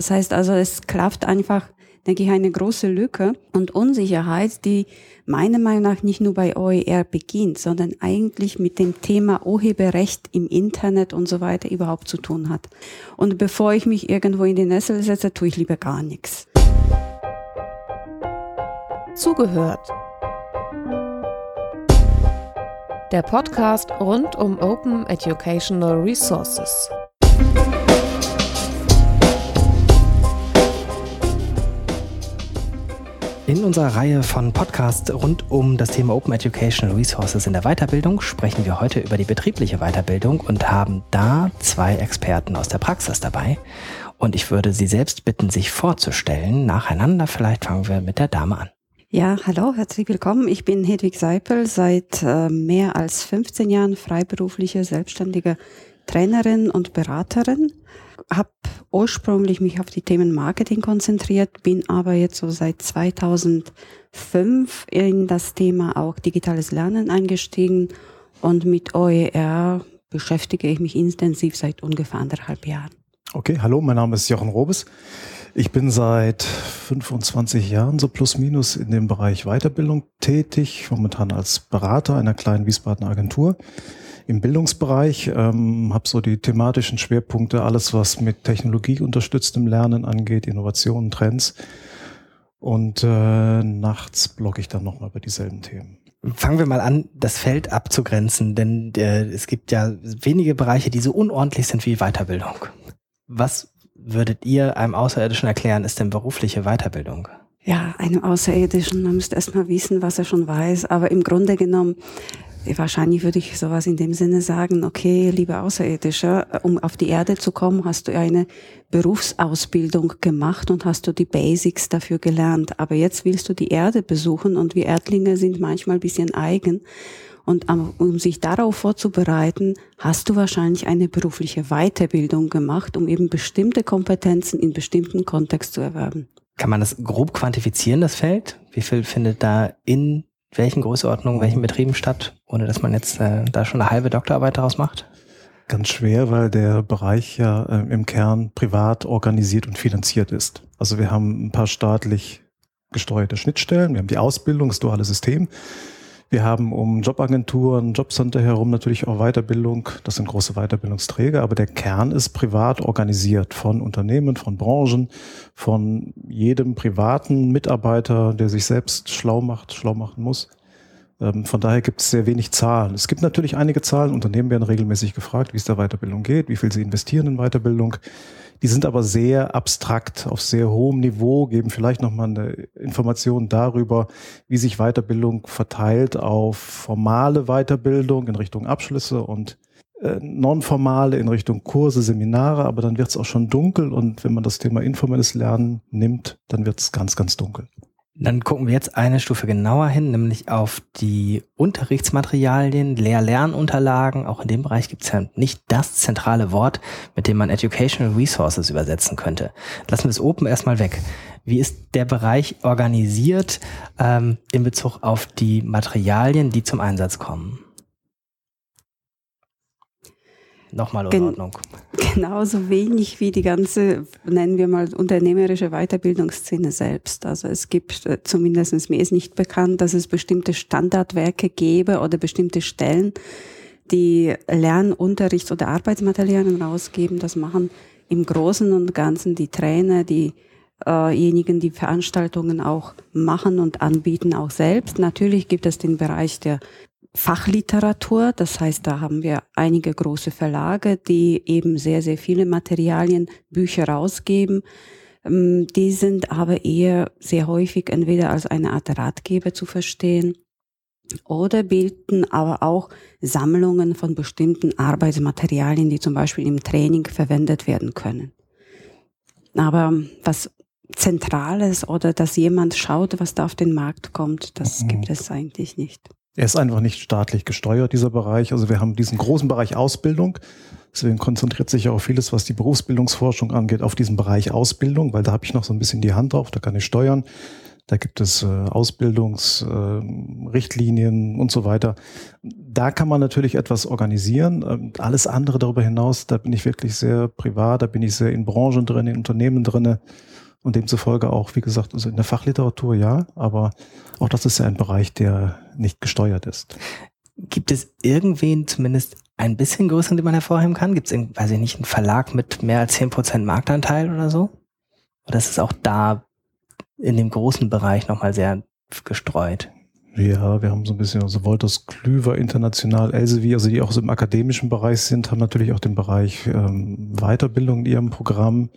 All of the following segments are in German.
Das heißt also, es klafft einfach, denke ich, eine große Lücke und Unsicherheit, die meiner Meinung nach nicht nur bei OER beginnt, sondern eigentlich mit dem Thema Urheberrecht im Internet und so weiter überhaupt zu tun hat. Und bevor ich mich irgendwo in die Nessel setze, tue ich lieber gar nichts. Zugehört. Der Podcast rund um Open Educational Resources. In unserer Reihe von Podcasts rund um das Thema Open Educational Resources in der Weiterbildung sprechen wir heute über die betriebliche Weiterbildung und haben da zwei Experten aus der Praxis dabei. Und ich würde Sie selbst bitten, sich vorzustellen. Nacheinander vielleicht fangen wir mit der Dame an. Ja, hallo, herzlich willkommen. Ich bin Hedwig Seipel, seit äh, mehr als 15 Jahren freiberufliche, selbstständige Trainerin und Beraterin habe ursprünglich mich auf die Themen Marketing konzentriert, bin aber jetzt so seit 2005 in das Thema auch digitales Lernen eingestiegen und mit OER beschäftige ich mich intensiv seit ungefähr anderthalb Jahren. Okay, hallo, mein Name ist Jochen Robes. Ich bin seit 25 Jahren so plus minus in dem Bereich Weiterbildung tätig, momentan als Berater einer kleinen Wiesbadener Agentur im Bildungsbereich, ähm, habe so die thematischen Schwerpunkte, alles was mit Technologie unterstütztem Lernen angeht, Innovationen, Trends. Und äh, nachts blogge ich dann nochmal über dieselben Themen. Fangen wir mal an, das Feld abzugrenzen, denn äh, es gibt ja wenige Bereiche, die so unordentlich sind wie Weiterbildung. Was würdet ihr einem Außerirdischen erklären, ist denn berufliche Weiterbildung? Ja, einem Außerirdischen, man müsste erstmal wissen, was er schon weiß, aber im Grunde genommen Wahrscheinlich würde ich sowas in dem Sinne sagen, okay, lieber Außerirdischer, um auf die Erde zu kommen, hast du eine Berufsausbildung gemacht und hast du die Basics dafür gelernt. Aber jetzt willst du die Erde besuchen und wir Erdlinge sind manchmal bisschen eigen. Und um sich darauf vorzubereiten, hast du wahrscheinlich eine berufliche Weiterbildung gemacht, um eben bestimmte Kompetenzen in bestimmten Kontext zu erwerben. Kann man das grob quantifizieren, das Feld? Wie viel findet da in welchen Größenordnungen, welchen Betrieben statt, ohne dass man jetzt äh, da schon eine halbe Doktorarbeit daraus macht? Ganz schwer, weil der Bereich ja äh, im Kern privat organisiert und finanziert ist. Also wir haben ein paar staatlich gesteuerte Schnittstellen, wir haben die Ausbildung, das duale System. Wir haben um Jobagenturen, Jobcenter herum natürlich auch Weiterbildung. Das sind große Weiterbildungsträger, aber der Kern ist privat organisiert von Unternehmen, von Branchen, von jedem privaten Mitarbeiter, der sich selbst schlau macht, schlau machen muss. Ähm, von daher gibt es sehr wenig Zahlen. Es gibt natürlich einige Zahlen. Unternehmen werden regelmäßig gefragt, wie es der Weiterbildung geht, wie viel sie investieren in Weiterbildung. Die sind aber sehr abstrakt, auf sehr hohem Niveau, geben vielleicht nochmal eine Information darüber, wie sich Weiterbildung verteilt auf formale Weiterbildung in Richtung Abschlüsse und äh, nonformale in Richtung Kurse, Seminare, aber dann wird es auch schon dunkel und wenn man das Thema informelles Lernen nimmt, dann wird es ganz, ganz dunkel. Dann gucken wir jetzt eine Stufe genauer hin, nämlich auf die Unterrichtsmaterialien, Lehr-Lernunterlagen. Auch in dem Bereich gibt es ja nicht das zentrale Wort, mit dem man Educational Resources übersetzen könnte. Lassen wir das Open erstmal weg. Wie ist der Bereich organisiert ähm, in Bezug auf die Materialien, die zum Einsatz kommen? Nochmal in Gen Ordnung. Genauso wenig wie die ganze, nennen wir mal, unternehmerische Weiterbildungsszene selbst. Also es gibt, äh, zumindest mir ist nicht bekannt, dass es bestimmte Standardwerke gäbe oder bestimmte Stellen, die Lern-, Unterrichts- oder Arbeitsmaterialien rausgeben. Das machen im Großen und Ganzen die Trainer, diejenigen, äh die Veranstaltungen auch machen und anbieten, auch selbst. Natürlich gibt es den Bereich der Fachliteratur. Das heißt, da haben wir einige große Verlage, die eben sehr, sehr viele Materialien, Bücher rausgeben. Ähm, die sind aber eher sehr häufig entweder als eine Art Ratgeber zu verstehen oder bilden aber auch Sammlungen von bestimmten Arbeitsmaterialien, die zum Beispiel im Training verwendet werden können. Aber was Zentrales oder dass jemand schaut, was da auf den Markt kommt, das mhm. gibt es eigentlich nicht. Er ist einfach nicht staatlich gesteuert, dieser Bereich. Also wir haben diesen großen Bereich Ausbildung. Deswegen konzentriert sich auch vieles, was die Berufsbildungsforschung angeht, auf diesen Bereich Ausbildung, weil da habe ich noch so ein bisschen die Hand drauf, da kann ich steuern. Da gibt es äh, Ausbildungsrichtlinien äh, und so weiter. Da kann man natürlich etwas organisieren. Ähm, alles andere darüber hinaus, da bin ich wirklich sehr privat, da bin ich sehr in Branchen drin, in Unternehmen drin und demzufolge auch, wie gesagt, also in der Fachliteratur ja, aber auch das ist ja ein Bereich, der nicht gesteuert ist. Gibt es irgendwen zumindest ein bisschen größeren, den man hervorheben kann? Gibt es, weiß ich nicht, einen Verlag mit mehr als 10% Marktanteil oder so? Oder ist es auch da in dem großen Bereich nochmal sehr gestreut? Ja, wir haben so ein bisschen, also Wolters Klüver international, Elsevier, also die auch so im akademischen Bereich sind, haben natürlich auch den Bereich ähm, Weiterbildung in ihrem Programm.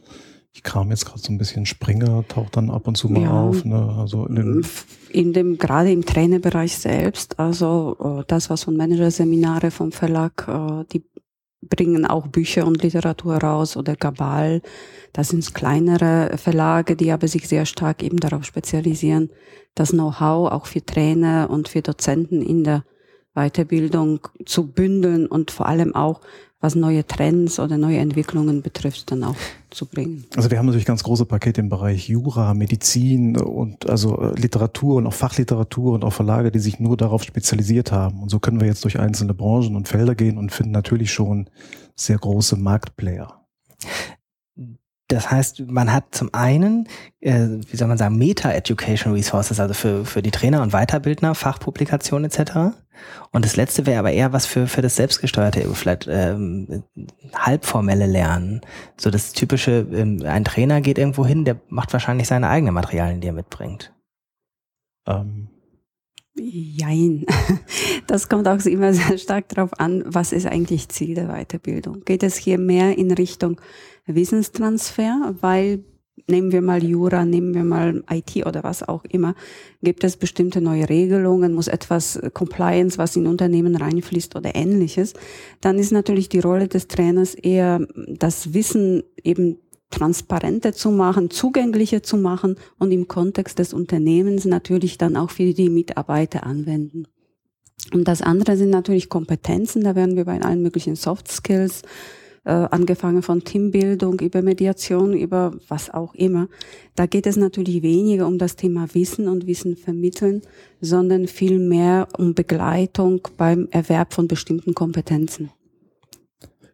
Ich kram jetzt gerade so ein bisschen Springer, taucht dann ab und zu mal ja, auf. Ne? Also in, den in dem, gerade im Trainerbereich selbst, also äh, das, was von Managerseminare vom Verlag, äh, die bringen auch Bücher und Literatur raus oder Gabal. Das sind kleinere Verlage, die aber sich sehr stark eben darauf spezialisieren, das Know-how auch für Trainer und für Dozenten in der Weiterbildung zu bündeln und vor allem auch was neue Trends oder neue Entwicklungen betrifft, dann auch zu bringen. Also wir haben natürlich ganz große Pakete im Bereich Jura, Medizin und also äh, Literatur und auch Fachliteratur und auch Verlage, die sich nur darauf spezialisiert haben. Und so können wir jetzt durch einzelne Branchen und Felder gehen und finden natürlich schon sehr große Marktplayer. Das heißt, man hat zum einen, äh, wie soll man sagen, Meta-Education Resources, also für, für die Trainer und Weiterbildner, Fachpublikationen etc. Und das letzte wäre aber eher was für, für das selbstgesteuerte, vielleicht ähm, halbformelle Lernen. So das typische, ähm, ein Trainer geht irgendwo hin, der macht wahrscheinlich seine eigenen Materialien, die er mitbringt. Ähm. Jein. Das kommt auch immer sehr stark darauf an, was ist eigentlich Ziel der Weiterbildung. Geht es hier mehr in Richtung Wissenstransfer, weil nehmen wir mal Jura, nehmen wir mal IT oder was auch immer, gibt es bestimmte neue Regelungen, muss etwas Compliance, was in Unternehmen reinfließt oder ähnliches, dann ist natürlich die Rolle des Trainers eher das Wissen eben transparenter zu machen, zugänglicher zu machen und im Kontext des Unternehmens natürlich dann auch für die Mitarbeiter anwenden. Und das andere sind natürlich Kompetenzen, da werden wir bei allen möglichen Soft Skills, äh, angefangen von Teambildung über Mediation, über was auch immer. Da geht es natürlich weniger um das Thema Wissen und Wissen vermitteln, sondern viel mehr um Begleitung beim Erwerb von bestimmten Kompetenzen.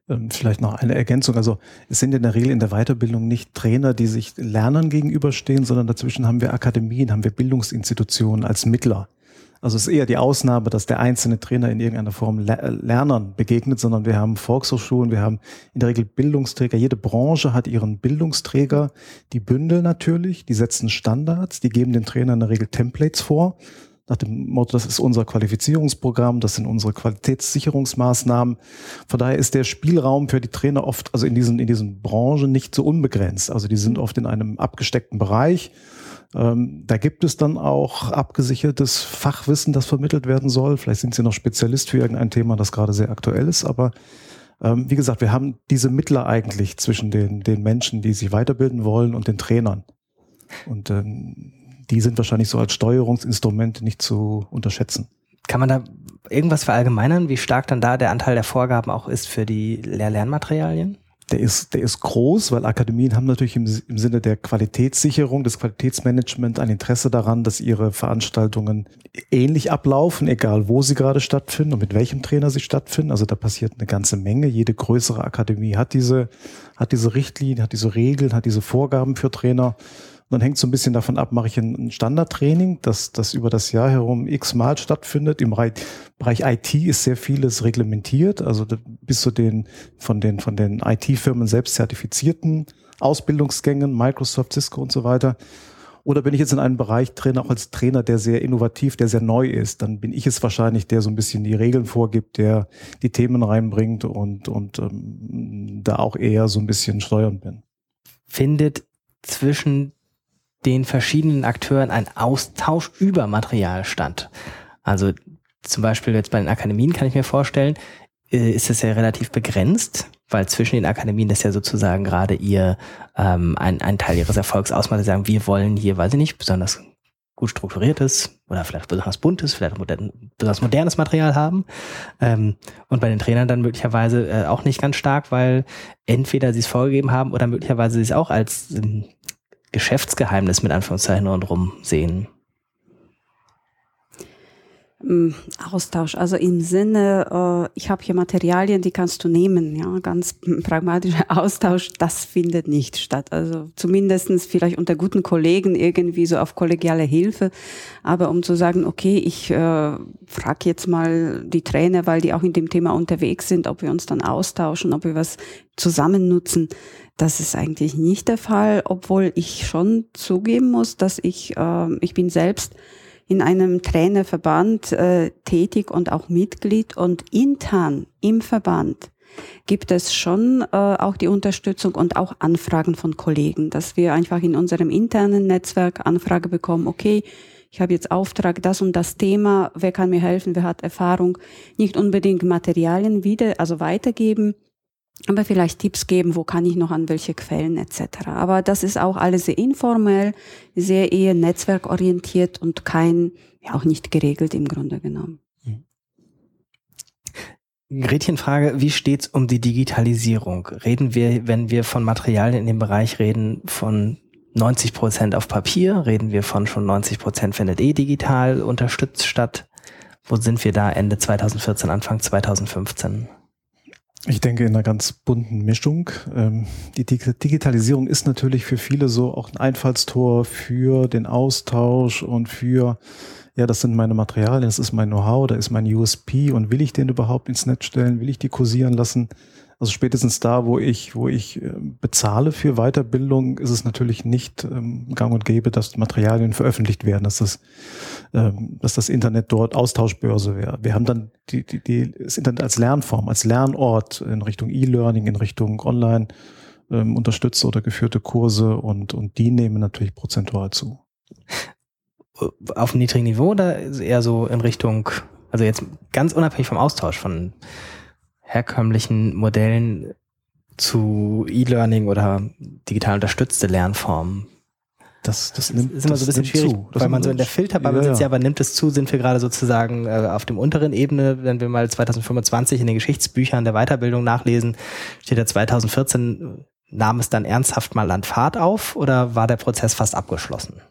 Ähm, vielleicht noch eine Ergänzung. Also es sind in der Regel in der Weiterbildung nicht Trainer, die sich Lernern gegenüberstehen, sondern dazwischen haben wir Akademien, haben wir Bildungsinstitutionen als Mittler. Also es ist eher die Ausnahme, dass der einzelne Trainer in irgendeiner Form Lernern begegnet, sondern wir haben Volkshochschulen, wir haben in der Regel Bildungsträger. Jede Branche hat ihren Bildungsträger, die bündeln natürlich, die setzen Standards, die geben den Trainern in der Regel Templates vor. Nach dem Motto, das ist unser Qualifizierungsprogramm, das sind unsere Qualitätssicherungsmaßnahmen. Von daher ist der Spielraum für die Trainer oft, also in diesen, in diesen Branchen nicht so unbegrenzt. Also die sind oft in einem abgesteckten Bereich ähm, da gibt es dann auch abgesichertes Fachwissen, das vermittelt werden soll. Vielleicht sind Sie noch Spezialist für irgendein Thema, das gerade sehr aktuell ist. Aber ähm, wie gesagt, wir haben diese Mittler eigentlich zwischen den, den Menschen, die sich weiterbilden wollen und den Trainern. Und ähm, die sind wahrscheinlich so als Steuerungsinstrumente nicht zu unterschätzen. Kann man da irgendwas verallgemeinern, wie stark dann da der Anteil der Vorgaben auch ist für die Lehr-Lernmaterialien? der ist, der ist groß, weil Akademien haben natürlich im, im Sinne der Qualitätssicherung, des Qualitätsmanagements ein Interesse daran, dass ihre Veranstaltungen ähnlich ablaufen, egal wo sie gerade stattfinden und mit welchem Trainer sie stattfinden. Also da passiert eine ganze Menge. Jede größere Akademie hat diese, hat diese Richtlinien, hat diese Regeln, hat diese Vorgaben für Trainer. Dann hängt so ein bisschen davon ab, mache ich ein Standardtraining, das, das über das Jahr herum x-mal stattfindet. Im Bereich IT ist sehr vieles reglementiert, also bis zu den von den, von den IT-Firmen selbst zertifizierten Ausbildungsgängen, Microsoft, Cisco und so weiter. Oder bin ich jetzt in einem Bereich drin, auch als Trainer, der sehr innovativ, der sehr neu ist, dann bin ich es wahrscheinlich, der so ein bisschen die Regeln vorgibt, der die Themen reinbringt und, und ähm, da auch eher so ein bisschen steuernd bin. Findet zwischen den verschiedenen Akteuren ein Austausch über Material statt. Also zum Beispiel jetzt bei den Akademien kann ich mir vorstellen, äh, ist es ja relativ begrenzt, weil zwischen den Akademien das ja sozusagen gerade ihr ähm, ein, ein Teil ihres Erfolgs ausmacht. Sagen, wir wollen hier, weiß ich nicht, besonders gut strukturiertes oder vielleicht besonders buntes, vielleicht besonders modernes Material haben. Ähm, und bei den Trainern dann möglicherweise äh, auch nicht ganz stark, weil entweder sie es vorgegeben haben oder möglicherweise sie es auch als ähm, Geschäftsgeheimnis mit Anführungszeichen rundherum sehen? Mm, Austausch, also im Sinne, äh, ich habe hier Materialien, die kannst du nehmen, ja, ganz pragmatischer Austausch, das findet nicht statt. Also zumindestens vielleicht unter guten Kollegen irgendwie so auf kollegiale Hilfe, aber um zu sagen, okay, ich äh, frage jetzt mal die Trainer, weil die auch in dem Thema unterwegs sind, ob wir uns dann austauschen, ob wir was zusammen nutzen, das ist eigentlich nicht der Fall, obwohl ich schon zugeben muss, dass ich, äh, ich bin selbst in einem Trainerverband äh, tätig und auch Mitglied. Und intern im Verband gibt es schon äh, auch die Unterstützung und auch Anfragen von Kollegen, dass wir einfach in unserem internen Netzwerk Anfrage bekommen, okay, ich habe jetzt Auftrag, das und das Thema, wer kann mir helfen, wer hat Erfahrung, nicht unbedingt Materialien wieder, also weitergeben, aber vielleicht Tipps geben, wo kann ich noch an welche Quellen etc. Aber das ist auch alles sehr informell, sehr eher netzwerkorientiert und kein, ja auch nicht geregelt im Grunde genommen. Gretchenfrage, wie steht's um die Digitalisierung? Reden wir, wenn wir von Materialien in dem Bereich reden, von 90 Prozent auf Papier? Reden wir von schon 90 Prozent findet eh digital unterstützt statt? Wo sind wir da Ende 2014, Anfang 2015? Ich denke in einer ganz bunten Mischung. Ähm, die Digitalisierung ist natürlich für viele so auch ein Einfallstor für den Austausch und für, ja, das sind meine Materialien, das ist mein Know-how, da ist mein USP und will ich den überhaupt ins Netz stellen? Will ich die kursieren lassen? Also spätestens da, wo ich, wo ich äh, bezahle für Weiterbildung, ist es natürlich nicht ähm, gang und gäbe, dass Materialien veröffentlicht werden, dass das, ähm, dass das Internet dort Austauschbörse wäre. Wir haben dann die, die, die, das Internet als Lernform, als Lernort in Richtung E-Learning, in Richtung Online ähm, unterstützte oder geführte Kurse und, und die nehmen natürlich prozentual zu. Auf einem niedrigen Niveau oder eher so in Richtung, also jetzt ganz unabhängig vom Austausch von herkömmlichen Modellen zu E-Learning oder digital unterstützte Lernformen? Das, das, nimmt, ist immer so ein bisschen schwierig, zu. weil man so in der Filterbubble ja, sitzt, ja, aber nimmt es zu, sind wir gerade sozusagen äh, auf dem unteren Ebene, wenn wir mal 2025 in den Geschichtsbüchern der Weiterbildung nachlesen, steht ja 2014, nahm es dann ernsthaft mal an Fahrt auf oder war der Prozess fast abgeschlossen?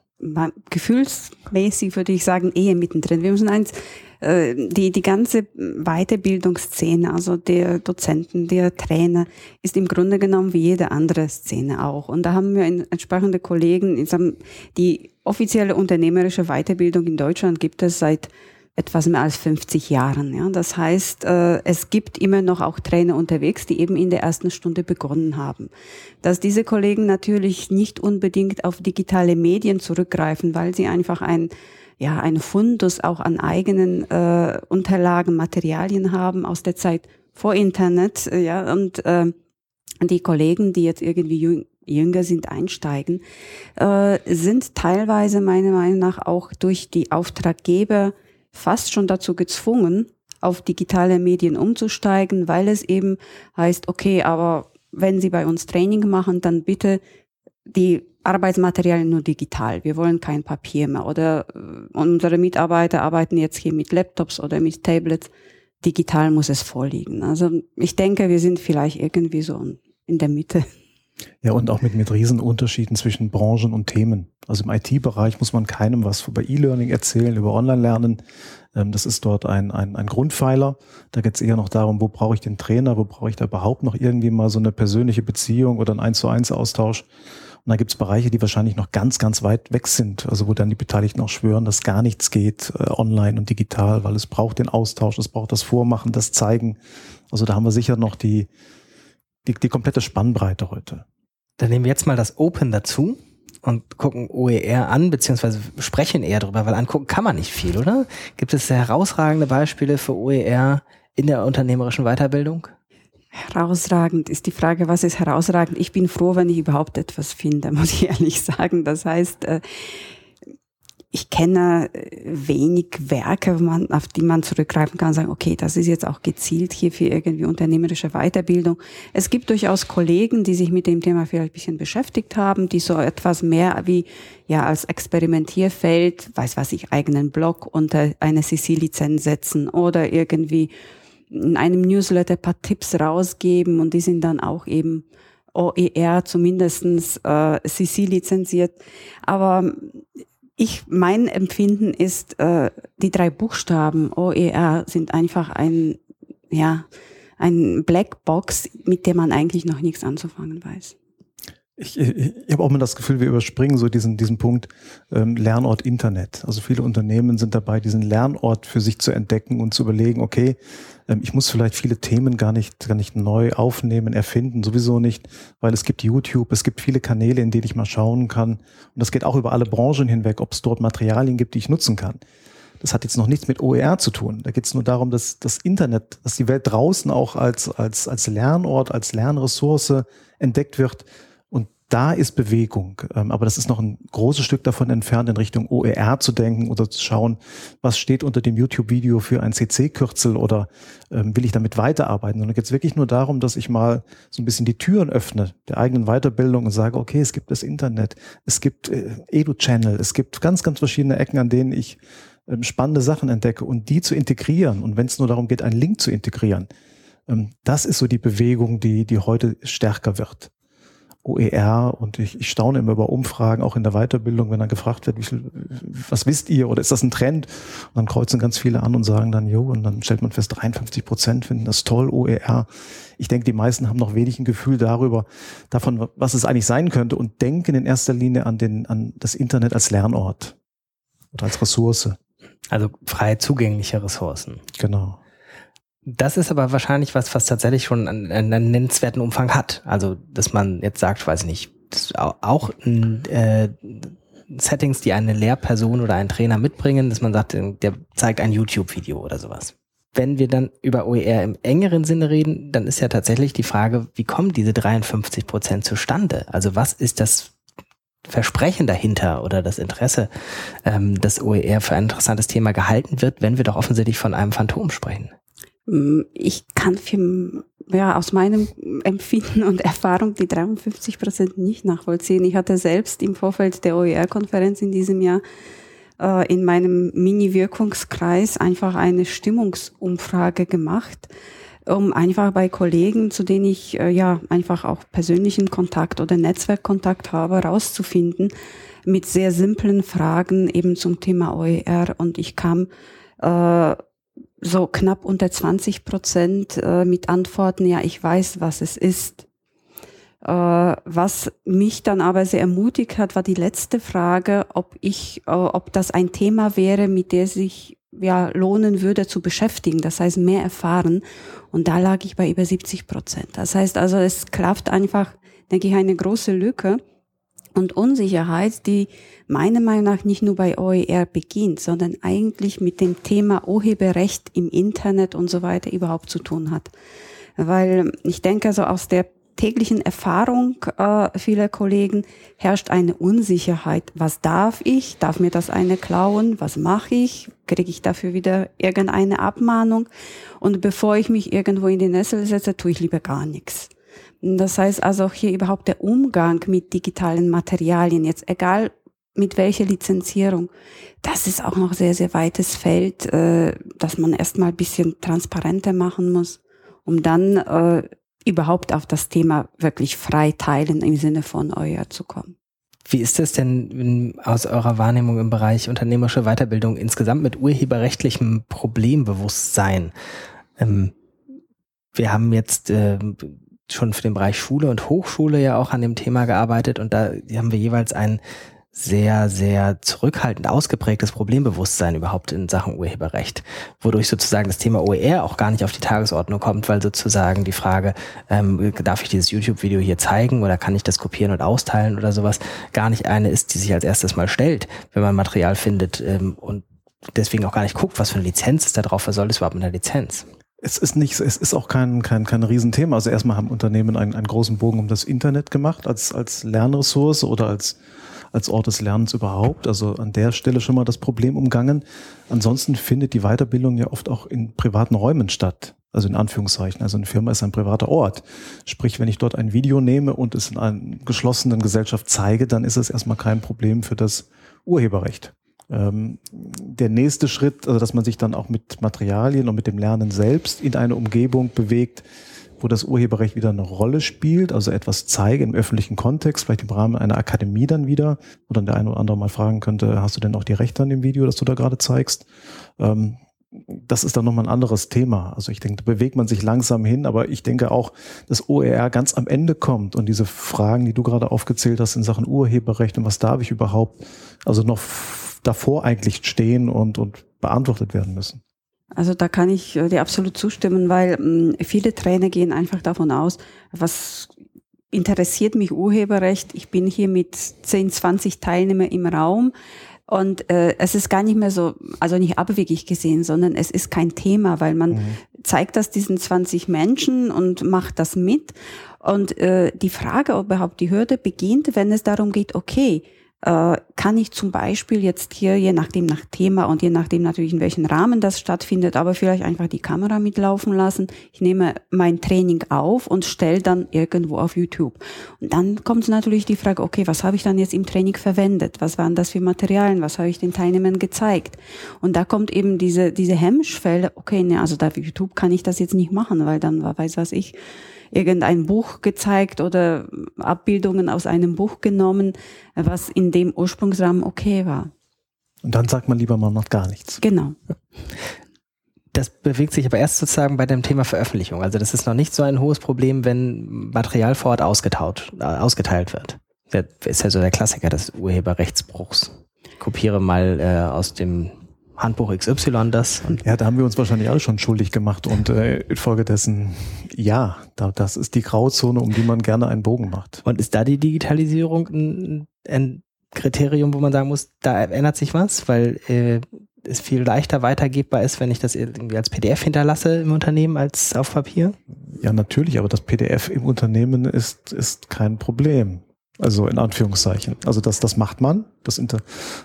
Gefühlsmäßig würde ich sagen, eher mittendrin. Wir müssen eins äh, die, die ganze Weiterbildungsszene, also der Dozenten, der Trainer, ist im Grunde genommen wie jede andere Szene auch. Und da haben wir entsprechende Kollegen, die offizielle unternehmerische Weiterbildung in Deutschland gibt es seit etwas mehr als 50 Jahren. Ja. Das heißt, äh, es gibt immer noch auch Trainer unterwegs, die eben in der ersten Stunde begonnen haben. Dass diese Kollegen natürlich nicht unbedingt auf digitale Medien zurückgreifen, weil sie einfach ein ja, ein Fundus auch an eigenen äh, Unterlagen, Materialien haben aus der Zeit vor Internet, äh, ja, und äh, die Kollegen, die jetzt irgendwie jünger sind, einsteigen, äh, sind teilweise meiner Meinung nach auch durch die Auftraggeber fast schon dazu gezwungen, auf digitale Medien umzusteigen, weil es eben heißt, okay, aber wenn Sie bei uns Training machen, dann bitte die Arbeitsmaterialien nur digital. Wir wollen kein Papier mehr. Oder äh, unsere Mitarbeiter arbeiten jetzt hier mit Laptops oder mit Tablets. Digital muss es vorliegen. Also ich denke, wir sind vielleicht irgendwie so in der Mitte. Ja, und auch mit, mit Riesenunterschieden zwischen Branchen und Themen. Also im IT-Bereich muss man keinem was über E-Learning erzählen, über Online-Lernen. Ähm, das ist dort ein, ein, ein Grundpfeiler. Da geht es eher noch darum, wo brauche ich den Trainer, wo brauche ich da überhaupt noch irgendwie mal so eine persönliche Beziehung oder ein 1 zu 1 Austausch. Und da gibt es Bereiche, die wahrscheinlich noch ganz, ganz weit weg sind. Also wo dann die Beteiligten auch schwören, dass gar nichts geht äh, online und digital, weil es braucht den Austausch, es braucht das Vormachen, das Zeigen. Also da haben wir sicher noch die, die, die komplette Spannbreite heute. Dann nehmen wir jetzt mal das Open dazu und gucken OER an, beziehungsweise sprechen eher darüber, weil angucken kann man nicht viel, oder? Gibt es herausragende Beispiele für OER in der unternehmerischen Weiterbildung? Herausragend ist die Frage, was ist herausragend? Ich bin froh, wenn ich überhaupt etwas finde, muss ich ehrlich sagen. Das heißt, äh, ich kenne äh, wenig Werke, auf die man zurückgreifen kann, sagen, okay, das ist jetzt auch gezielt hier für irgendwie unternehmerische Weiterbildung. Es gibt durchaus Kollegen, die sich mit dem Thema vielleicht ein bisschen beschäftigt haben, die so etwas mehr wie, ja, als Experimentierfeld, weiß was ich, eigenen Blog unter eine CC-Lizenz setzen oder irgendwie in einem Newsletter paar Tipps rausgeben und die sind dann auch eben OER zumindestens äh, CC lizenziert. Aber ich, mein Empfinden ist, äh, die drei Buchstaben OER sind einfach ein, ja, ein Blackbox, mit dem man eigentlich noch nichts anzufangen weiß. Ich, ich, ich habe auch mal das Gefühl, wir überspringen so diesen, diesen Punkt ähm, Lernort Internet. Also viele Unternehmen sind dabei, diesen Lernort für sich zu entdecken und zu überlegen, okay, ähm, ich muss vielleicht viele Themen gar nicht, gar nicht neu aufnehmen, erfinden, sowieso nicht, weil es gibt YouTube, es gibt viele Kanäle, in denen ich mal schauen kann. Und das geht auch über alle Branchen hinweg, ob es dort Materialien gibt, die ich nutzen kann. Das hat jetzt noch nichts mit OER zu tun. Da geht es nur darum, dass das Internet, dass die Welt draußen auch als, als, als Lernort, als Lernressource entdeckt wird da ist Bewegung. Ähm, aber das ist noch ein großes Stück davon entfernt, in Richtung OER zu denken oder zu schauen, was steht unter dem YouTube-Video für ein CC-Kürzel oder ähm, will ich damit weiterarbeiten. Sondern geht es wirklich nur darum, dass ich mal so ein bisschen die Türen öffne der eigenen Weiterbildung und sage, okay, es gibt das Internet, es gibt äh, Edu-Channel, es gibt ganz, ganz verschiedene Ecken, an denen ich ähm, spannende Sachen entdecke und die zu integrieren. Und wenn es nur darum geht, einen Link zu integrieren, das ist so die Bewegung, die, die heute stärker wird. OER und ich, ich staune immer über Umfragen, auch in der Weiterbildung, wenn dann gefragt wird, wie viel, was wisst ihr oder ist das ein Trend? Und dann kreuzen ganz viele an und sagen dann, jo, und dann stellt man fest, 53 Prozent finden das toll, OER. Ich denke, die meisten haben noch wenig ein Gefühl darüber, davon, was es eigentlich sein könnte und denken in erster Linie an den, an das Internet als Lernort oder als Ressource. Also frei zugängliche Ressourcen. Genau. Das ist aber wahrscheinlich was, was tatsächlich schon einen, einen nennenswerten Umfang hat. Also, dass man jetzt sagt, weiß nicht, auch äh, Settings, die eine Lehrperson oder ein Trainer mitbringen, dass man sagt, der zeigt ein YouTube-Video oder sowas. Wenn wir dann über OER im engeren Sinne reden, dann ist ja tatsächlich die Frage, wie kommen diese 53 Prozent zustande? Also was ist das Versprechen dahinter oder das Interesse, ähm, dass OER für ein interessantes Thema gehalten wird, wenn wir doch offensichtlich von einem Phantom sprechen? Mm, ich kann für, ja, aus meinem Empfinden und Erfahrung die 53 Prozent nicht nachvollziehen. Ich hatte selbst im Vorfeld der OER-Konferenz in diesem Jahr äh, in meinem Mini-Wirkungskreis einfach eine Stimmungsumfrage gemacht, um einfach bei Kollegen, zu denen ich äh, ja einfach auch persönlichen Kontakt oder Netzwerkkontakt habe, rauszufinden mit sehr simplen Fragen eben zum Thema OER. Und ich kam äh, so knapp unter 20 Prozent äh, mit Antworten, ja, ich weiß, was es ist. Äh, was mich dann aber sehr ermutigt hat, war die letzte Frage, ob ich, äh, ob das ein Thema wäre, mit der sich ja lohnen würde zu beschäftigen, das heißt mehr erfahren. Und da lag ich bei über 70 Prozent. Das heißt also, es klafft einfach, denke ich, eine große Lücke und Unsicherheit, die meiner Meinung nach nicht nur bei OER beginnt, sondern eigentlich mit dem Thema Urheberrecht im Internet und so weiter überhaupt zu tun hat. Weil ich denke, so aus der täglichen Erfahrung äh, vieler Kollegen herrscht eine Unsicherheit. Was darf ich? Darf mir das eine klauen? Was mache ich? Kriege ich dafür wieder irgendeine Abmahnung? Und bevor ich mich irgendwo in die Nessel setze, tue ich lieber gar nichts. Das heißt also auch hier überhaupt der Umgang mit digitalen Materialien, jetzt egal mit welcher Lizenzierung, das ist auch noch sehr, sehr weites Feld, äh, dass man erstmal ein bisschen transparenter machen muss, um dann äh, überhaupt auf das Thema wirklich frei teilen im Sinne von euer zu kommen. Wie ist es denn aus eurer Wahrnehmung im Bereich unternehmerische Weiterbildung insgesamt mit urheberrechtlichem Problembewusstsein? Ähm, wir haben jetzt äh, schon für den Bereich Schule und Hochschule ja auch an dem Thema gearbeitet und da haben wir jeweils ein sehr, sehr zurückhaltend ausgeprägtes Problembewusstsein überhaupt in Sachen Urheberrecht, wodurch sozusagen das Thema OER auch gar nicht auf die Tagesordnung kommt, weil sozusagen die Frage, ähm, darf ich dieses YouTube-Video hier zeigen oder kann ich das kopieren und austeilen oder sowas, gar nicht eine ist, die sich als erstes mal stellt, wenn man Material findet ähm, und deswegen auch gar nicht guckt, was für eine Lizenz ist da drauf, was soll das überhaupt mit der Lizenz? Es ist nicht, es ist auch kein, kein, kein Riesenthema. Also erstmal haben Unternehmen einen, einen großen Bogen um das Internet gemacht als, als Lernressource oder als, als Ort des Lernens überhaupt. Also an der Stelle schon mal das Problem umgangen. Ansonsten findet die Weiterbildung ja oft auch in privaten Räumen statt. Also in Anführungszeichen. Also eine Firma ist ein privater Ort. Sprich, wenn ich dort ein Video nehme und es in einer geschlossenen Gesellschaft zeige, dann ist es erstmal kein Problem für das Urheberrecht. Ähm, der nächste Schritt, also dass man sich dann auch mit Materialien und mit dem Lernen selbst in eine Umgebung bewegt, wo das Urheberrecht wieder eine Rolle spielt, also etwas zeige im öffentlichen Kontext, vielleicht im Rahmen einer Akademie dann wieder, wo dann der eine oder andere mal fragen könnte, hast du denn auch die Rechte an dem Video, das du da gerade zeigst? Ähm, das ist dann nochmal ein anderes Thema. Also ich denke, da bewegt man sich langsam hin, aber ich denke auch, dass OER ganz am Ende kommt und diese Fragen, die du gerade aufgezählt hast in Sachen Urheberrecht und was darf ich überhaupt, also noch davor eigentlich stehen und, und beantwortet werden müssen. Also da kann ich äh, dir absolut zustimmen, weil mh, viele Trainer gehen einfach davon aus, was interessiert mich Urheberrecht? Ich bin hier mit 10, 20 Teilnehmern im Raum. Und äh, es ist gar nicht mehr so, also nicht abwegig gesehen, sondern es ist kein Thema, weil man mhm. zeigt das diesen 20 Menschen und macht das mit. Und äh, die Frage, ob überhaupt die Hürde beginnt, wenn es darum geht, okay, kann ich zum Beispiel jetzt hier, je nachdem nach Thema und je nachdem natürlich in welchem Rahmen das stattfindet, aber vielleicht einfach die Kamera mitlaufen lassen. Ich nehme mein Training auf und stelle dann irgendwo auf YouTube. Und dann kommt natürlich die Frage, okay, was habe ich dann jetzt im Training verwendet? Was waren das für Materialien? Was habe ich den Teilnehmern gezeigt? Und da kommt eben diese, diese Hemmschwelle, okay, ne, also da auf YouTube kann ich das jetzt nicht machen, weil dann weiß was ich, irgendein Buch gezeigt oder Abbildungen aus einem Buch genommen, was in dem Ursprungsrahmen okay war. Und dann sagt man lieber, man macht gar nichts. Genau. Das bewegt sich aber erst sozusagen bei dem Thema Veröffentlichung. Also das ist noch nicht so ein hohes Problem, wenn Material vor Ort ausgetaut, äh, ausgeteilt wird. Das ist ja so der Klassiker des Urheberrechtsbruchs. Ich kopiere mal äh, aus dem Handbuch XY das. ja, da haben wir uns wahrscheinlich alle schon schuldig gemacht und äh, infolgedessen, ja, da, das ist die Grauzone, um die man gerne einen Bogen macht. Und ist da die Digitalisierung ein, ein Kriterium, wo man sagen muss, da ändert sich was, weil äh, es viel leichter weitergebbar ist, wenn ich das irgendwie als PDF hinterlasse im Unternehmen als auf Papier? Ja, natürlich, aber das PDF im Unternehmen ist, ist kein Problem. Also in Anführungszeichen. Also das, das macht man. Das inter,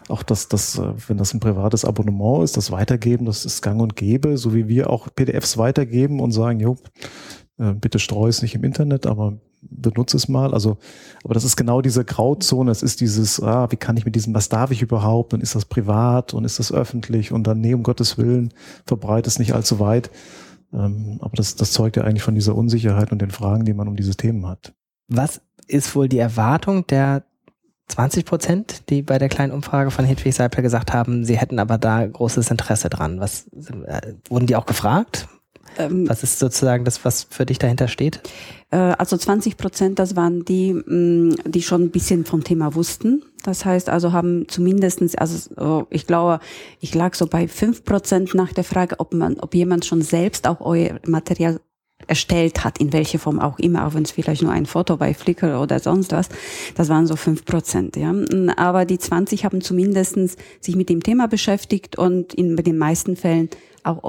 auch das, das, äh, wenn das ein privates Abonnement ist, das Weitergeben, das ist Gang und Gäbe, so wie wir auch PDFs weitergeben und sagen, jo, bitte streu es nicht im Internet, aber benutze es mal. Also, aber das ist genau diese Grauzone. Es ist dieses, ah, wie kann ich mit diesem, was darf ich überhaupt? Und ist das privat und ist das öffentlich? Und dann, nee, um Gottes Willen, verbreite es nicht allzu weit. Ähm, aber das, das zeugt ja eigentlich von dieser Unsicherheit und den Fragen, die man um diese Themen hat. Was ist wohl die Erwartung der 20 Prozent, die bei der kleinen Umfrage von Hedwig Seipel gesagt haben, sie hätten aber da großes Interesse dran. Was äh, wurden die auch gefragt? Ähm, was ist sozusagen das, was für dich dahinter steht? Äh, also 20 Prozent, das waren die, mh, mm, die schon ein bisschen vom Thema wussten. Das heißt also haben zumindestens, also ich glaube, ich lag so bei fünf Prozent nach der Frage, ob man, ob jemand schon selbst auch euer Material erstellt hat, in welcher Form auch immer, auch wenn es vielleicht nur ein Foto bei Flickr oder sonst was, das waren so fünf Prozent. Ja. Aber die 20 haben zumindestens sich mit dem Thema beschäftigt und in den meisten Fällen auch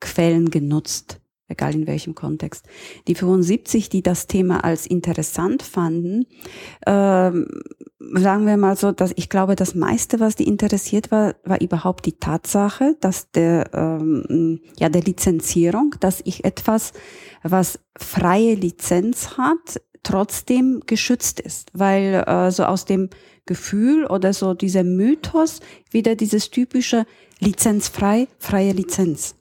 OER-Quellen genutzt egal in welchem Kontext. Die 75, die das Thema als interessant fanden, ähm, sagen wir mal so, dass ich glaube, das meiste, was die interessiert war, war überhaupt die Tatsache, dass der ähm, ja der Lizenzierung, dass ich etwas, was freie Lizenz hat, trotzdem geschützt ist, weil äh, so aus dem Gefühl oder so dieser Mythos wieder dieses typische lizenzfrei, freie Lizenz.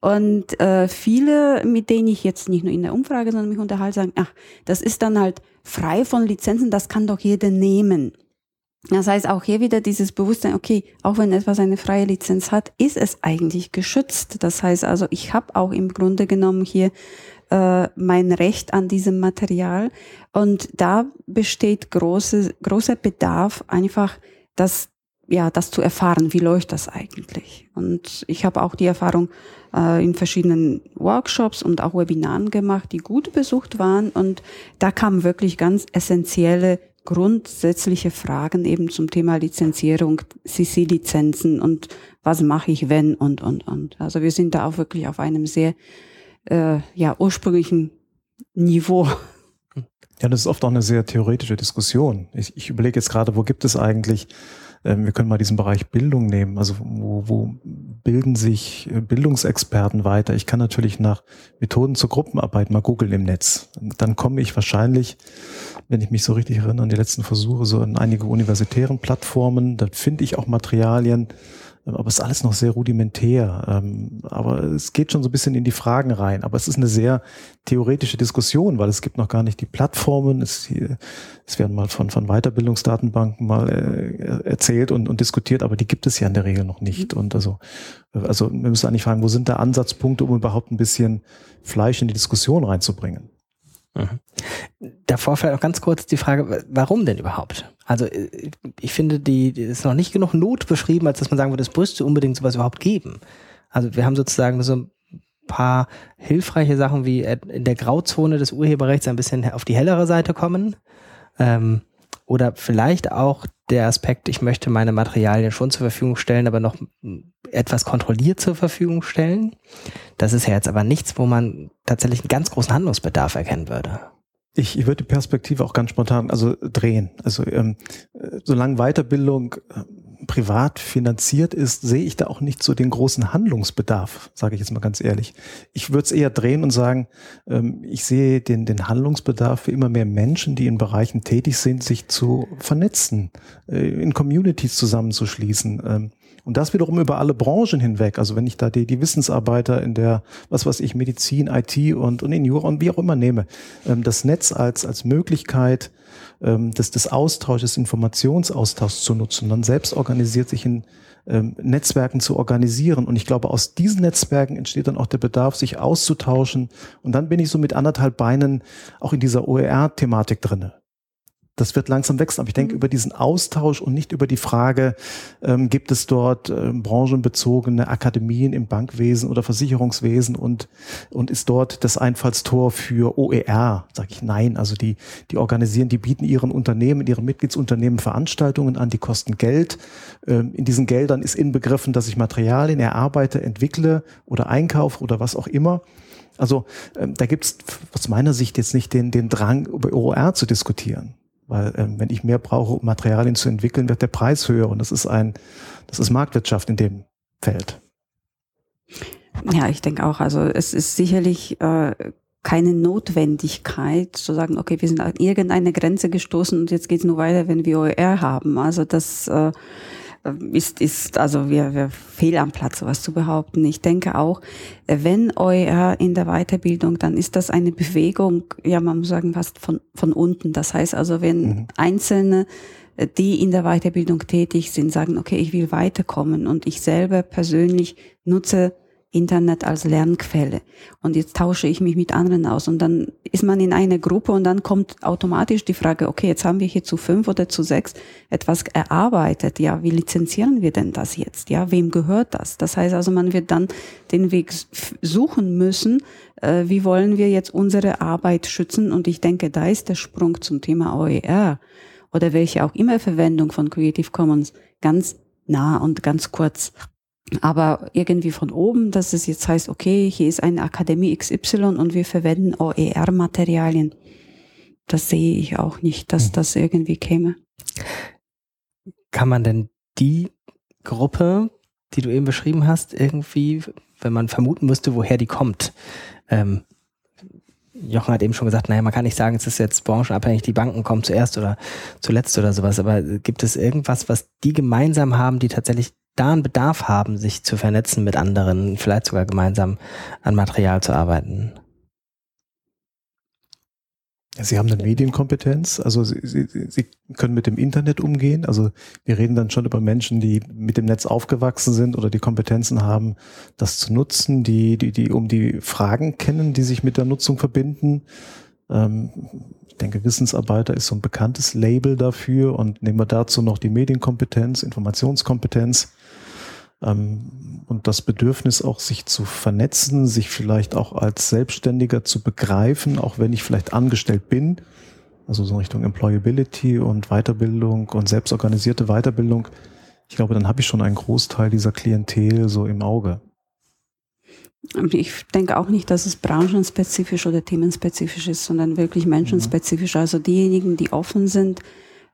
Und äh, viele, mit denen ich jetzt nicht nur in der Umfrage, sondern mich unterhalte, sagen, ach, das ist dann halt frei von Lizenzen, das kann doch jeder nehmen. Das heißt auch hier wieder dieses Bewusstsein, okay, auch wenn etwas eine freie Lizenz hat, ist es eigentlich geschützt. Das heißt also, ich habe auch im Grunde genommen hier äh, mein Recht an diesem Material. Und da besteht große, großer Bedarf, einfach das ja, das zu erfahren, wie läuft das eigentlich. Und ich habe auch die Erfahrung äh, in verschiedenen Workshops und auch Webinaren gemacht, die gut besucht waren. Und da kamen wirklich ganz essentielle, grundsätzliche Fragen eben zum Thema Lizenzierung, CC-Lizenzen und was mache ich wenn und, und, und. Also wir sind da auch wirklich auf einem sehr, äh, ja, ursprünglichen Niveau. Ja, das ist oft auch eine sehr theoretische Diskussion. Ich, ich überlege jetzt gerade, wo gibt es eigentlich wir können mal diesen Bereich Bildung nehmen. Also wo, wo bilden sich äh, Bildungsexperten weiter? Ich kann natürlich nach Methoden zur Gruppenarbeit mal googeln im Netz. Dann komme ich wahrscheinlich, wenn ich mich so richtig erinnere an die letzten Versuche, so in einige universitären Plattformen. Dann finde ich auch Materialien, aber es ist alles noch sehr rudimentär. Ähm, aber es geht schon so ein bisschen in die Fragen rein. Aber es ist eine sehr theoretische Diskussion, weil es gibt noch gar nicht die Plattformen. Es, es werden mal von, von Weiterbildungsdatenbanken mal äh, erzählt und, und diskutiert, aber die gibt es ja in der Regel noch nicht. Mhm. Und also, also wir müssen eigentlich fragen, wo sind da Ansatzpunkte, um überhaupt ein bisschen Fleisch in die Diskussion reinzubringen? Mhm. Davor vielleicht auch ganz kurz die Frage, warum denn überhaupt? Also äh, ich finde, die, die ist noch nicht genug Not beschrieben, als dass man sagen würde, es müsste unbedingt sowas überhaupt geben. Also wir haben sozusagen so ein paar hilfreiche Sachen wie in der Grauzone des Urheberrechts ein bisschen auf die hellere Seite kommen. Ähm, oder vielleicht auch der Aspekt, ich möchte meine Materialien schon zur Verfügung stellen, aber noch etwas kontrolliert zur Verfügung stellen. Das ist ja jetzt aber nichts, wo man tatsächlich einen ganz großen Handlungsbedarf erkennen würde. Ich, ich würde die Perspektive auch ganz spontan also drehen. Also ähm, solange Weiterbildung äh, privat finanziert ist, sehe ich da auch nicht so den großen Handlungsbedarf, sage ich jetzt mal ganz ehrlich. Ich würde es eher drehen und sagen, ähm, ich sehe den, den Handlungsbedarf für immer mehr Menschen, die in Bereichen tätig sind, sich zu vernetzen, äh, in Communities zusammenzuschließen. Ähm, und das wiederum über alle Branchen hinweg. Also wenn ich da die, die Wissensarbeiter in der, was weiß ich, Medizin, IT und, und in Jura und wie auch immer nehme, ähm, das Netz als, als Möglichkeit ähm, des, des Austausches, Informationsaustauschs zu nutzen, dann selbst organisiert sich in ähm, Netzwerken zu organisieren. Und ich glaube, aus diesen Netzwerken entsteht dann auch der Bedarf, sich auszutauschen. Und dann bin ich so mit anderthalb Beinen auch in dieser OER-Thematik drinne das wird langsam wechseln. Aber ich denke, mhm. über diesen Austausch und nicht über die Frage, ähm, gibt es dort äh, branchenbezogene Akademien im Bankwesen oder Versicherungswesen und, und ist dort das Einfallstor für OER? Sage ich nein. Also die, die organisieren, die bieten ihren Unternehmen, ihren Mitgliedsunternehmen Veranstaltungen an, die kosten Geld. Ähm, in diesen Geldern ist inbegriffen, dass ich Materialien erarbeite, entwickle oder einkaufe oder was auch immer. Also ähm, da gibt es aus meiner Sicht jetzt nicht den, den Drang, über OER zu diskutieren. Weil ähm, wenn ich mehr brauche, um Materialien zu entwickeln, wird der Preis höher. Und das ist ein, das ist Marktwirtschaft in dem Feld. Ja, ich denke auch. Also es ist sicherlich äh, keine Notwendigkeit zu sagen, okay, wir sind an irgendeine Grenze gestoßen und jetzt geht es nur weiter, wenn wir OER haben. Also das äh, ist, ist also wir, wir fehl am Platz, sowas zu behaupten. Ich denke auch, wenn OER in der Weiterbildung, dann ist das eine Bewegung, ja, man muss sagen, fast von, von unten. Das heißt also, wenn mhm. Einzelne, die in der Weiterbildung tätig sind, sagen, okay, ich will weiterkommen und ich selber persönlich nutze Internet als Lernquelle. Und jetzt tausche ich mich mit anderen aus. Und dann ist man in einer Gruppe und dann kommt automatisch die Frage, okay, jetzt haben wir hier zu fünf oder zu sechs etwas erarbeitet. Ja, wie lizenzieren wir denn das jetzt? Ja, wem gehört das? Das heißt also, man wird dann den Weg suchen müssen, äh, wie wollen wir jetzt unsere Arbeit schützen? Und ich denke, da ist der Sprung zum Thema OER oder welche auch immer Verwendung von Creative Commons ganz nah und ganz kurz aber irgendwie von oben, dass es jetzt heißt, okay, hier ist eine Akademie XY und wir verwenden OER-Materialien. Das sehe ich auch nicht, dass hm. das irgendwie käme. Kann man denn die Gruppe, die du eben beschrieben hast, irgendwie, wenn man vermuten müsste, woher die kommt, ähm, Jochen hat eben schon gesagt, naja, man kann nicht sagen, es ist jetzt branchenabhängig, die Banken kommen zuerst oder zuletzt oder sowas, aber gibt es irgendwas, was die gemeinsam haben, die tatsächlich da einen Bedarf haben, sich zu vernetzen mit anderen, vielleicht sogar gemeinsam an Material zu arbeiten? Sie haben eine Medienkompetenz, also Sie, Sie, Sie können mit dem Internet umgehen. Also wir reden dann schon über Menschen, die mit dem Netz aufgewachsen sind oder die Kompetenzen haben, das zu nutzen, die, die, die um die Fragen kennen, die sich mit der Nutzung verbinden. Ähm, ich denke, Wissensarbeiter ist so ein bekanntes Label dafür und nehmen wir dazu noch die Medienkompetenz, Informationskompetenz ähm, und das Bedürfnis auch, sich zu vernetzen, sich vielleicht auch als Selbstständiger zu begreifen, auch wenn ich vielleicht angestellt bin, also so Richtung Employability und Weiterbildung und selbstorganisierte Weiterbildung. Ich glaube, dann habe ich schon einen Großteil dieser Klientel so im Auge. ich denke auch nicht, dass es branchenspezifisch oder themenspezifisch ist, sondern wirklich menschenspezifisch. Mhm. Also diejenigen, die offen sind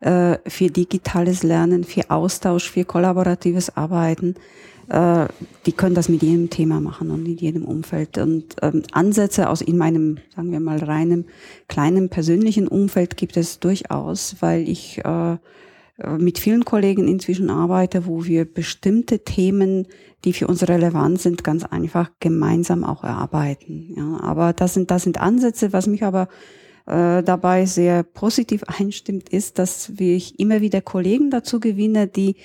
äh, für digitales Lernen, für Austausch, für kollaboratives Arbeiten, äh, die können das mit jedem Thema machen und in jedem Umfeld. Und ähm, Ansätze aus in meinem, sagen wir mal, reinem, kleinen persönlichen Umfeld gibt es durchaus, weil ich äh, mit vielen Kollegen inzwischen arbeite, wo wir bestimmte Themen, die für uns relevant sind, ganz einfach gemeinsam auch erarbeiten. Ja, aber das sind, das sind Ansätze, was mich aber äh, dabei sehr positiv einstimmt, ist, dass ich immer wieder Kollegen dazu gewinne, die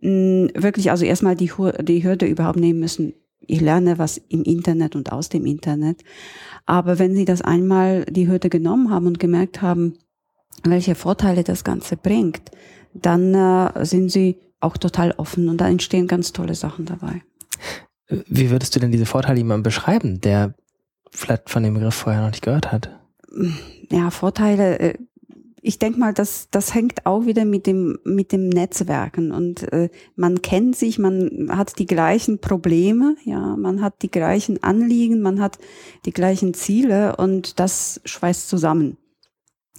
mh, wirklich also erstmal die, die Hürde überhaupt nehmen müssen. Ich lerne was im Internet und aus dem Internet. Aber wenn sie das einmal die Hürde genommen haben und gemerkt haben, welche Vorteile das Ganze bringt, dann äh, sind sie auch total offen und da entstehen ganz tolle Sachen dabei. Wie würdest du denn diese Vorteile jemandem beschreiben, der vielleicht von dem Begriff vorher noch nicht gehört hat? Ja, Vorteile, äh, ich denke mal, das, das hängt auch wieder mit dem, mit dem Netzwerken und äh, man kennt sich, man hat die gleichen Probleme, ja, man hat die gleichen Anliegen, man hat die gleichen Ziele und das schweißt zusammen.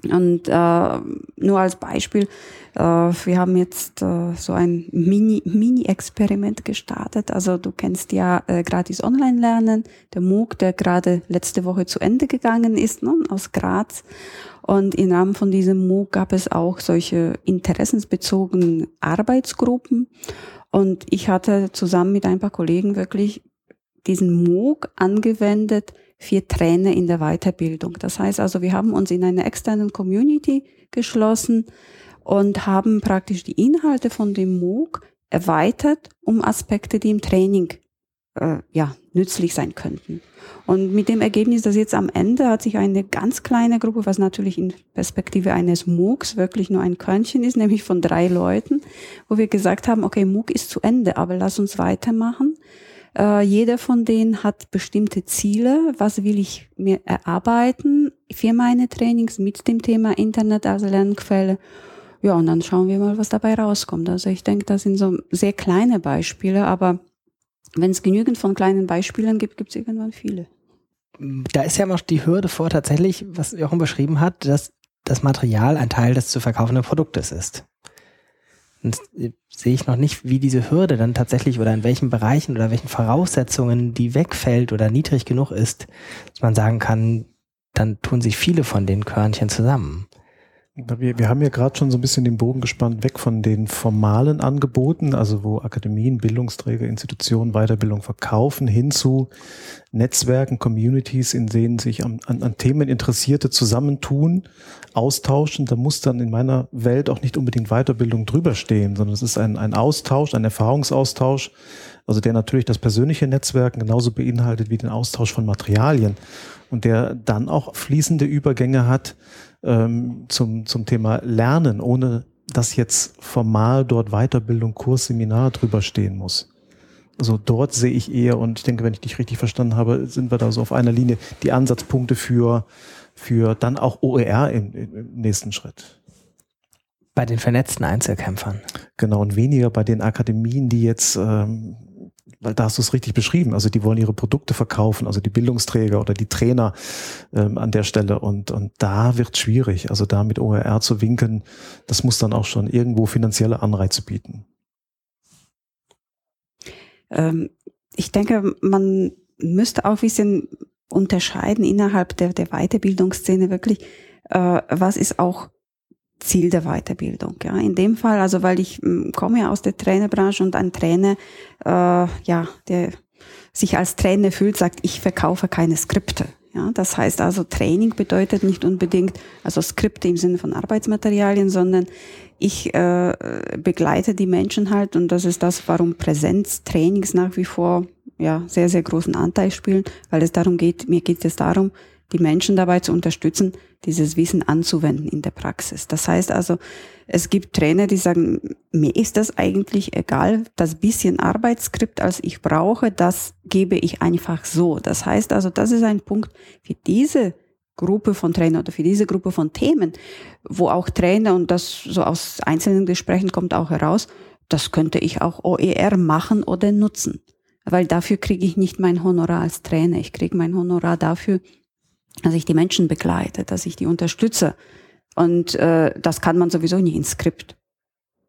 Und äh, nur als Beispiel, äh, wir haben jetzt äh, so ein Mini-Experiment Mini gestartet. Also du kennst ja äh, gratis Online-Lernen, der MOOC, der gerade letzte Woche zu Ende gegangen ist, ne, aus Graz. Und im Rahmen von diesem MOOC gab es auch solche interessensbezogenen Arbeitsgruppen. Und ich hatte zusammen mit ein paar Kollegen wirklich diesen MOOC angewendet für Trainer in der Weiterbildung. Das heißt also, wir haben uns in einer externen Community geschlossen und haben praktisch die Inhalte von dem MOOC erweitert um Aspekte, die im Training äh, ja, nützlich sein könnten. Und mit dem Ergebnis, dass jetzt am Ende hat sich eine ganz kleine Gruppe, was natürlich in Perspektive eines MOOCs wirklich nur ein Körnchen ist, nämlich von drei Leuten, wo wir gesagt haben, okay, MOOC ist zu Ende, aber lass uns weitermachen. Äh, jeder von denen hat bestimmte Ziele. Was will ich mir erarbeiten für meine Trainings mit dem Thema Internet als Lernquelle? Ja, und dann schauen wir mal, was dabei rauskommt. Also ich denke, das sind so sehr kleine Beispiele, aber wenn es genügend von kleinen Beispielen gibt, gibt es irgendwann viele. Da ist ja noch die Hürde vor tatsächlich, was Jochen beschrieben hat, dass das Material ein Teil des zu verkaufenden Produktes ist. Und sehe ich noch nicht, wie diese Hürde dann tatsächlich oder in welchen Bereichen oder welchen Voraussetzungen die wegfällt oder niedrig genug ist, dass man sagen kann, dann tun sich viele von den Körnchen zusammen. Wir, wir haben ja gerade schon so ein bisschen den Bogen gespannt, weg von den formalen Angeboten, also wo Akademien, Bildungsträger, Institutionen Weiterbildung verkaufen, hin zu Netzwerken, Communities, in denen sich an, an, an Themen Interessierte zusammentun, austauschen. Da muss dann in meiner Welt auch nicht unbedingt Weiterbildung drüber stehen, sondern es ist ein, ein Austausch, ein Erfahrungsaustausch, also der natürlich das persönliche Netzwerken genauso beinhaltet wie den Austausch von Materialien und der dann auch fließende Übergänge hat ähm, zum, zum Thema Lernen, ohne dass jetzt formal dort Weiterbildung, Kurs, Seminar drüber stehen muss. Also dort sehe ich eher, und ich denke, wenn ich dich richtig verstanden habe, sind wir da so auf einer Linie, die Ansatzpunkte für, für dann auch OER im, im nächsten Schritt. Bei den vernetzten Einzelkämpfern. Genau, und weniger bei den Akademien, die jetzt ähm, weil da hast du es richtig beschrieben. Also die wollen ihre Produkte verkaufen, also die Bildungsträger oder die Trainer ähm, an der Stelle. Und, und da wird schwierig. Also da mit OER zu winken, das muss dann auch schon irgendwo finanzielle Anreize bieten. Ähm, ich denke, man müsste auch ein bisschen unterscheiden innerhalb der, der Weiterbildungsszene wirklich, äh, was ist auch Ziel der Weiterbildung. Ja. In dem Fall, also weil ich hm, komme ja aus der Trainerbranche und ein Trainer, äh, ja, der sich als Trainer fühlt, sagt, ich verkaufe keine Skripte. Ja, das heißt also, Training bedeutet nicht unbedingt, also Skripte im Sinne von Arbeitsmaterialien, sondern ich äh, begleite die Menschen halt und das ist das, warum Präsenztrainings nach wie vor ja sehr, sehr großen Anteil spielen, weil es darum geht, mir geht es darum, die Menschen dabei zu unterstützen, dieses Wissen anzuwenden in der Praxis. Das heißt also, es gibt Trainer, die sagen, mir ist das eigentlich egal, das bisschen Arbeitsskript, als ich brauche, das gebe ich einfach so. Das heißt also, das ist ein Punkt für diese Gruppe von Trainern oder für diese Gruppe von Themen, wo auch Trainer, und das so aus einzelnen Gesprächen kommt auch heraus, das könnte ich auch OER machen oder nutzen. weil dafür kriege ich nicht mein Honorar als Trainer. Ich kriege mein Honorar dafür, dass ich die Menschen begleite, dass ich die unterstütze. Und äh, das kann man sowieso nicht ins Skript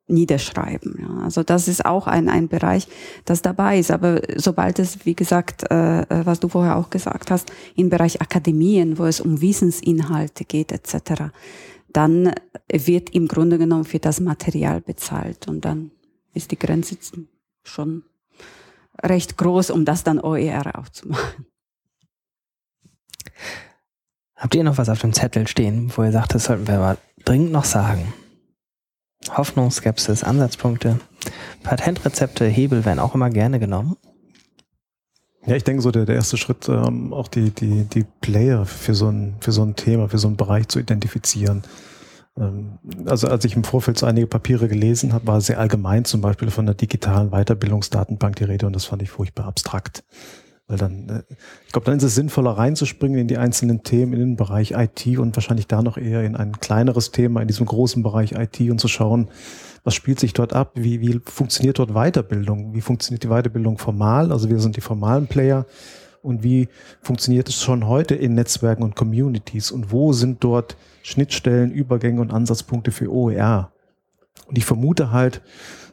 niederschreiben. Ja. Also das ist auch ein, ein Bereich, das dabei ist. Aber sobald es, wie gesagt, äh, äh was du vorher auch gesagt hast, im Bereich Akademien, wo es um Wissensinhalte geht etc., dann wird im Grunde genommen für das Material bezahlt und dann ist die Grenze schon recht groß, um das dann OER auch zu machen. Habt ihr noch was auf dem Zettel stehen, wo ihr sagt, das sollten wir aber dringend noch sagen? Hoffnung, Skepsis, Ansatzpunkte, Patentrezepte, Hebel werden auch immer gerne genommen. Ja, ich denke so, der, der erste Schritt, ähm, auch die, die, die Player für so, ein, für so ein Thema, für so einen Bereich zu identifizieren. Ähm, also als ich im Vorfeld so einige Papiere gelesen habe, war sehr allgemein zum Beispiel von der digitalen Weiterbildungsdatenbank die Rede und das fand ich furchtbar abstrakt. Weil dann, äh, ich glaube, dann ist es sinnvoller reinzuspringen in die einzelnen Themen in den Bereich IT und wahrscheinlich da noch eher in ein kleineres Thema in diesem großen Bereich IT und zu schauen, was spielt sich dort ab, wie, wie funktioniert dort Weiterbildung, wie funktioniert die Weiterbildung formal, also wir sind die formalen Player. Und wie funktioniert es schon heute in Netzwerken und Communities? Und wo sind dort Schnittstellen, Übergänge und Ansatzpunkte für OER. Und ich vermute halt,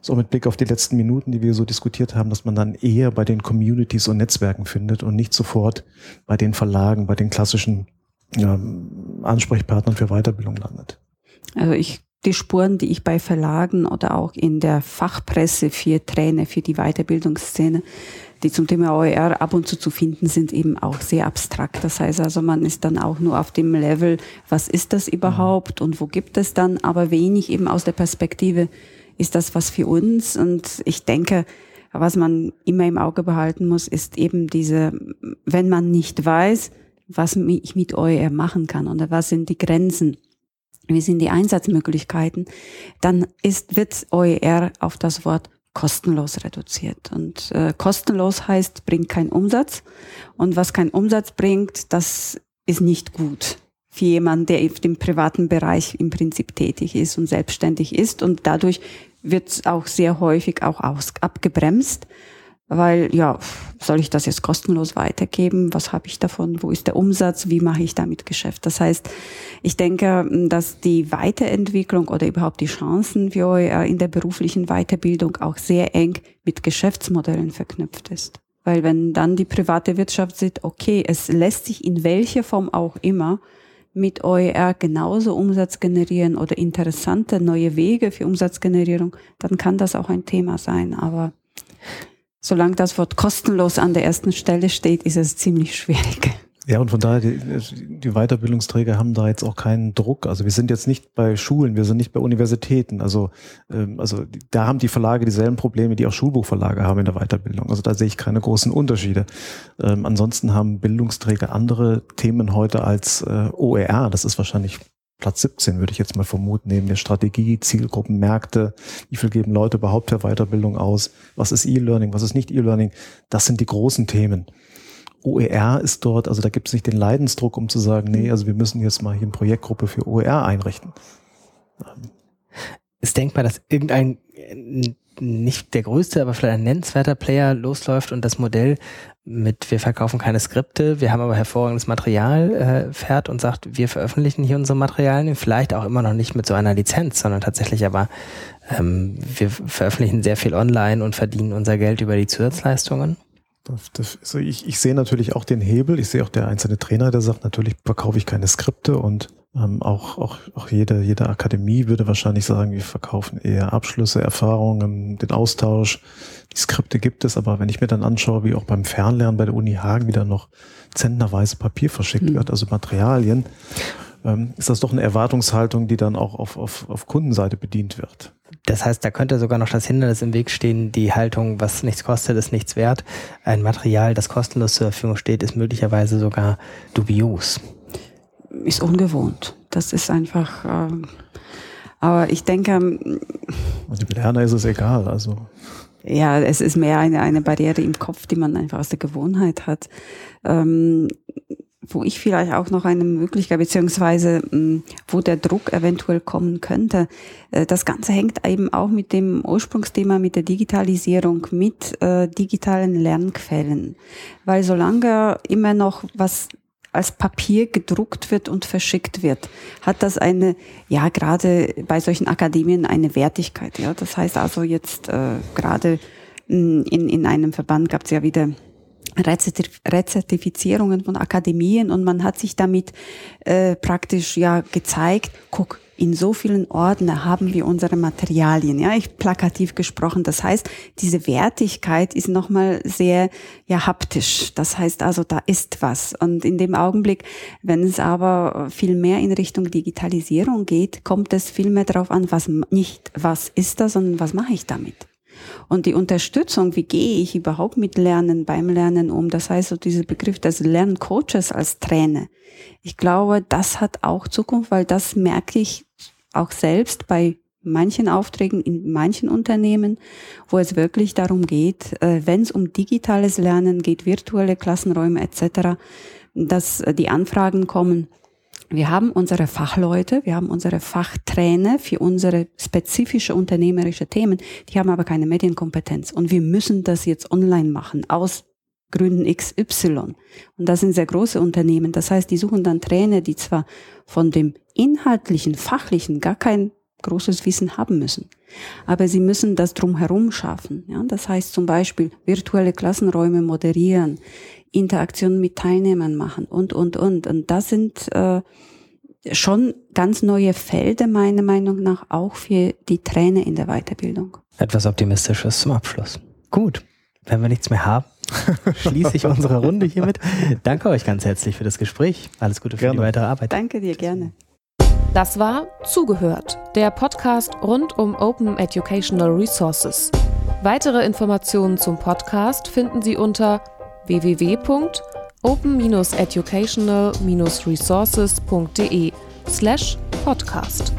so mit Blick auf die letzten Minuten, die wir so diskutiert haben, dass man dann eher bei den Communities und Netzwerken findet und nicht sofort bei den Verlagen, bei den klassischen ja, Ansprechpartnern für Weiterbildung landet. Also ich die Spuren, die ich bei Verlagen oder auch in der Fachpresse für Trainer, für die Weiterbildungsszene, die zum Thema OER ab und zu zu finden sind, eben auch sehr abstrakt. Das heißt also, man ist dann auch nur auf dem Level, was ist das überhaupt und wo gibt es dann, aber wenig eben aus der Perspektive, ist das was für uns? Und ich denke, was man immer im Auge behalten muss, ist eben diese, wenn man nicht weiß, was ich mit OER machen kann oder was sind die Grenzen, wie sind die Einsatzmöglichkeiten, dann ist, wird OER auf das Wort kostenlos reduziert. Und äh, kostenlos heißt, bringt keinen Umsatz. Und was keinen Umsatz bringt, das ist nicht gut für jemanden, der dem privaten Bereich im Prinzip tätig ist und selbstständig ist. Und dadurch wird es auch sehr häufig auch aus, abgebremst, weil ja, soll ich das jetzt kostenlos weitergeben? Was habe ich davon? Wo ist der Umsatz? Wie mache ich damit Geschäft? Das heißt, ich denke, dass die Weiterentwicklung oder überhaupt die Chancen für euch in der beruflichen Weiterbildung auch sehr eng mit Geschäftsmodellen verknüpft ist. Weil wenn dann die private Wirtschaft sieht, okay, es lässt sich in welcher Form auch immer mit OER genauso Umsatz generieren oder interessante neue Wege für Umsatzgenerierung, dann kann das auch ein Thema sein. Aber solange das Wort kostenlos an der ersten Stelle steht, ist es ziemlich schwierig. Ja, und von daher, die, die Weiterbildungsträger haben da jetzt auch keinen Druck. Also wir sind jetzt nicht bei Schulen, wir sind nicht bei Universitäten. Also, ähm, also da haben die Verlage dieselben Probleme, die auch Schulbuchverlage haben in der Weiterbildung. Also da sehe ich keine großen Unterschiede. Ähm, ansonsten haben Bildungsträger andere Themen heute als äh, OER. Das ist wahrscheinlich Platz 17, würde ich jetzt mal vermuten, neben der Strategie, Zielgruppen, Märkte, wie viel geben Leute überhaupt für Weiterbildung aus, was ist E-Learning, was ist nicht E-Learning, das sind die großen Themen. OER ist dort, also da gibt es nicht den Leidensdruck, um zu sagen, nee, also wir müssen jetzt mal hier eine Projektgruppe für OER einrichten. Ist denkbar, dass irgendein nicht der größte, aber vielleicht ein nennenswerter Player losläuft und das Modell mit wir verkaufen keine Skripte, wir haben aber hervorragendes Material äh, fährt und sagt, wir veröffentlichen hier unsere Materialien, vielleicht auch immer noch nicht mit so einer Lizenz, sondern tatsächlich aber ähm, wir veröffentlichen sehr viel online und verdienen unser Geld über die Zusatzleistungen. Das, das, also ich, ich sehe natürlich auch den Hebel. Ich sehe auch der einzelne Trainer, der sagt, natürlich verkaufe ich keine Skripte und ähm, auch, auch, auch jede, jede Akademie würde wahrscheinlich sagen, wir verkaufen eher Abschlüsse, Erfahrungen, den Austausch. Die Skripte gibt es, aber wenn ich mir dann anschaue, wie auch beim Fernlernen bei der Uni Hagen wieder noch zentnerweise Papier verschickt mhm. wird, also Materialien, ähm, ist das doch eine Erwartungshaltung, die dann auch auf, auf, auf Kundenseite bedient wird. Das heißt, da könnte sogar noch das Hindernis im Weg stehen, die Haltung, was nichts kostet, ist nichts wert. Ein Material, das kostenlos zur Verfügung steht, ist möglicherweise sogar dubios. Ist ungewohnt. Das ist einfach, äh, aber ich denke. Und dem Lerner ist es egal, also. Ja, es ist mehr eine, eine Barriere im Kopf, die man einfach aus der Gewohnheit hat. Ähm, wo ich vielleicht auch noch eine Möglichkeit, beziehungsweise hm, wo der Druck eventuell kommen könnte. Äh, das Ganze hängt eben auch mit dem Ursprungsthema, mit der Digitalisierung, mit äh, digitalen Lernquellen. Weil solange immer noch was als Papier gedruckt wird und verschickt wird, hat das eine, ja, gerade bei solchen Akademien eine Wertigkeit. Ja, das heißt also jetzt äh, gerade hm, in, in einem Verband gab es ja wieder Rezertifizierungen von Akademien und man hat sich damit äh, praktisch ja gezeigt, guck, in so vielen Orten haben wir unsere Materialien, ja, ich plakativ gesprochen. Das heißt, diese Wertigkeit ist nochmal sehr, ja, haptisch. Das heißt also, da ist was. Und in dem Augenblick, wenn es aber viel mehr in Richtung Digitalisierung geht, kommt es viel mehr darauf an, was nicht, was ist das, sondern was mache ich damit? Und die Unterstützung, wie gehe ich überhaupt mit Lernen beim Lernen um? Das heißt, so dieser Begriff des Lerncoaches als Trainer. Ich glaube, das hat auch Zukunft, weil das merke ich auch selbst bei manchen Aufträgen in manchen Unternehmen, wo es wirklich darum geht, äh, wenn es um digitales Lernen geht, virtuelle Klassenräume etc., dass die Anfragen kommen, wir haben unsere Fachleute, wir haben unsere Fachtrainer für unsere spezifische unternehmerische Themen, die haben aber keine Medienkompetenz. Und wir müssen das jetzt online machen, aus Gründen XY. Und das sind sehr große Unternehmen. Das heißt, die suchen dann Trainer, die zwar von dem inhaltlichen, fachlichen gar kein großes Wissen haben müssen. Aber sie müssen das drumherum schaffen. Ja? Das heißt zum Beispiel virtuelle Klassenräume moderieren, Interaktionen mit Teilnehmern machen und, und, und. Und das sind äh, schon ganz neue Felder, meiner Meinung nach, auch für die Trainer in der Weiterbildung. Etwas Optimistisches zum Abschluss. Gut, wenn wir nichts mehr haben, schließe ich unsere Runde hiermit. Danke euch ganz herzlich für das Gespräch. Alles Gute für gerne. die weitere Arbeit. Danke dir, gerne. Das war Zugehört, der Podcast rund um Open Educational Resources. Weitere Informationen zum Podcast finden Sie unter www.open-educational-resources.de slash podcast.